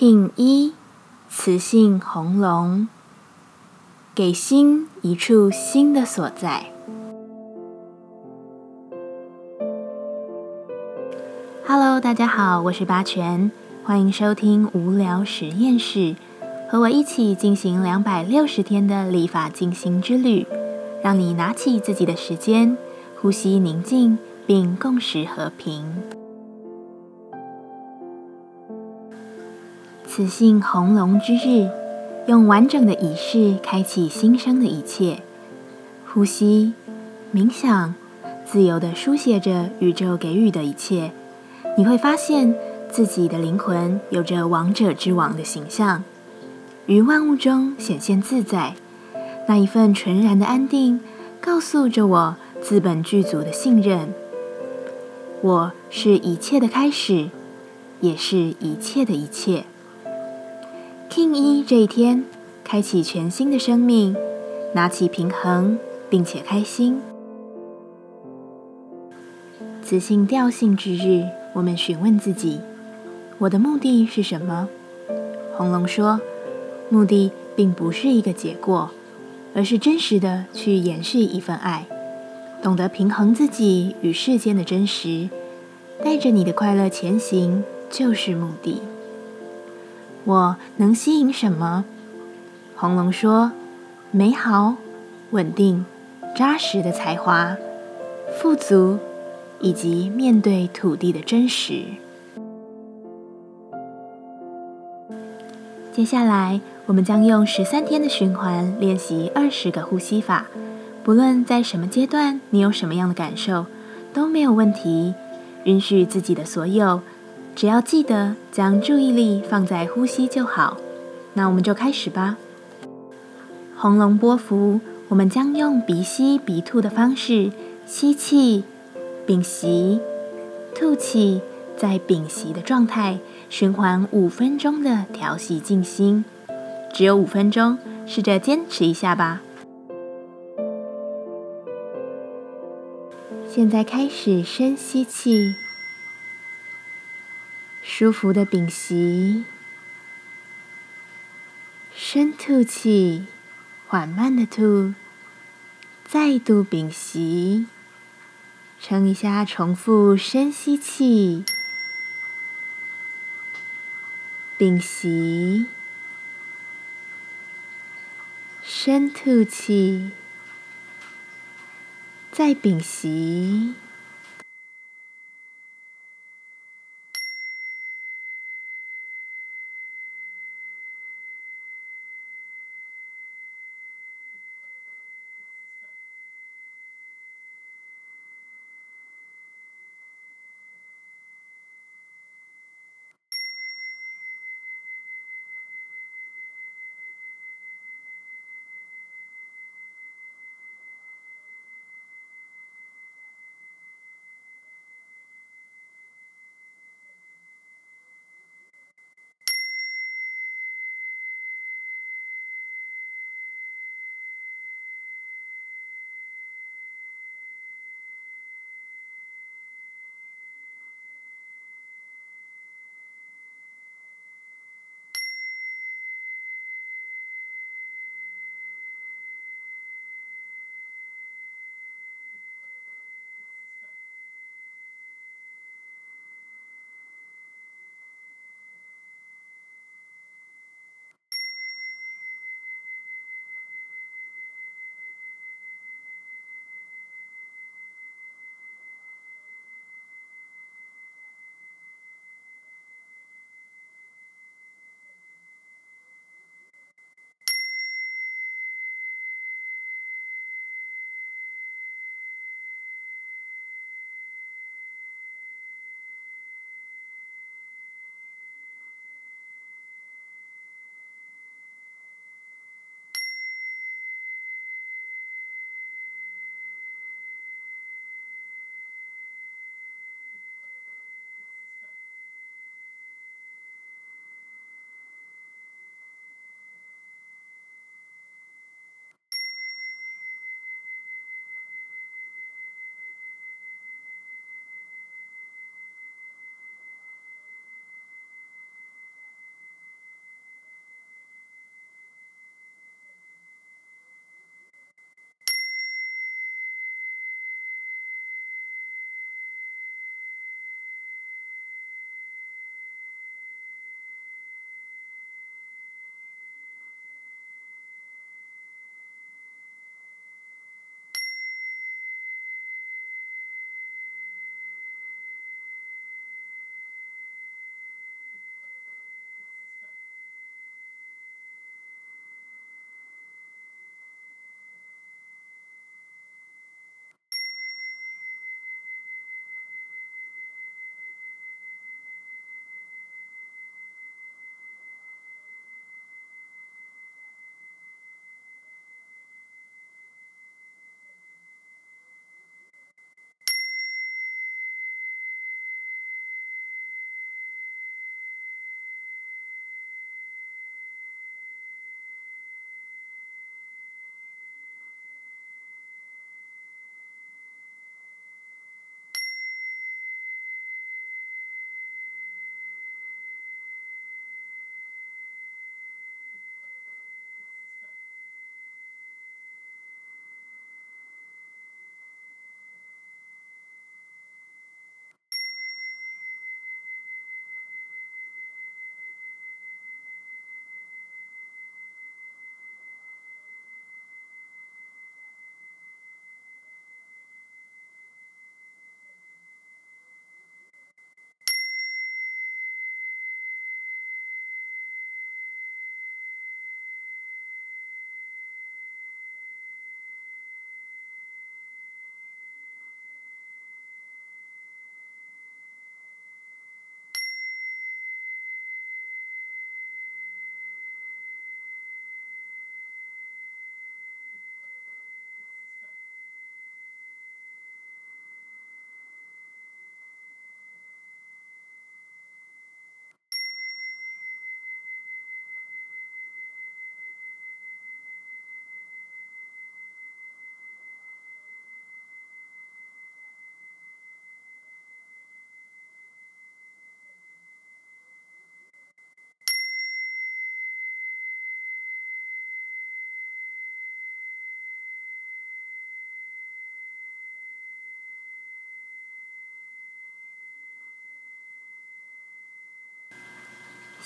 King 一，雌性红龙，给心一处新的所在。Hello，大家好，我是八全，欢迎收听无聊实验室，和我一起进行两百六十天的立法进行之旅，让你拿起自己的时间，呼吸宁静，并共识和平。此性红龙之日，用完整的仪式开启新生的一切。呼吸、冥想，自由地书写着宇宙给予的一切。你会发现自己的灵魂有着王者之王的形象，于万物中显现自在。那一份纯然的安定，告诉着我资本具足的信任。我是一切的开始，也是一切的一切。King 一这一天，开启全新的生命，拿起平衡，并且开心。雌性调性之日，我们询问自己：我的目的是什么？红龙说：目的并不是一个结果，而是真实的去延续一份爱，懂得平衡自己与世间的真实，带着你的快乐前行，就是目的。我能吸引什么？红龙说：“美好、稳定、扎实的才华、富足，以及面对土地的真实。”接下来，我们将用十三天的循环练习二十个呼吸法。不论在什么阶段，你有什么样的感受，都没有问题。允许自己的所有。只要记得将注意力放在呼吸就好。那我们就开始吧。红龙波幅，我们将用鼻吸鼻吐的方式吸气，屏息，吐气，在屏息的状态循环五分钟的调息静心。只有五分钟，试着坚持一下吧。现在开始深吸气。舒服的屏息，深吐气，缓慢的吐，再度屏息，撑一下，重复深吸气，屏息，深吐气，再屏息。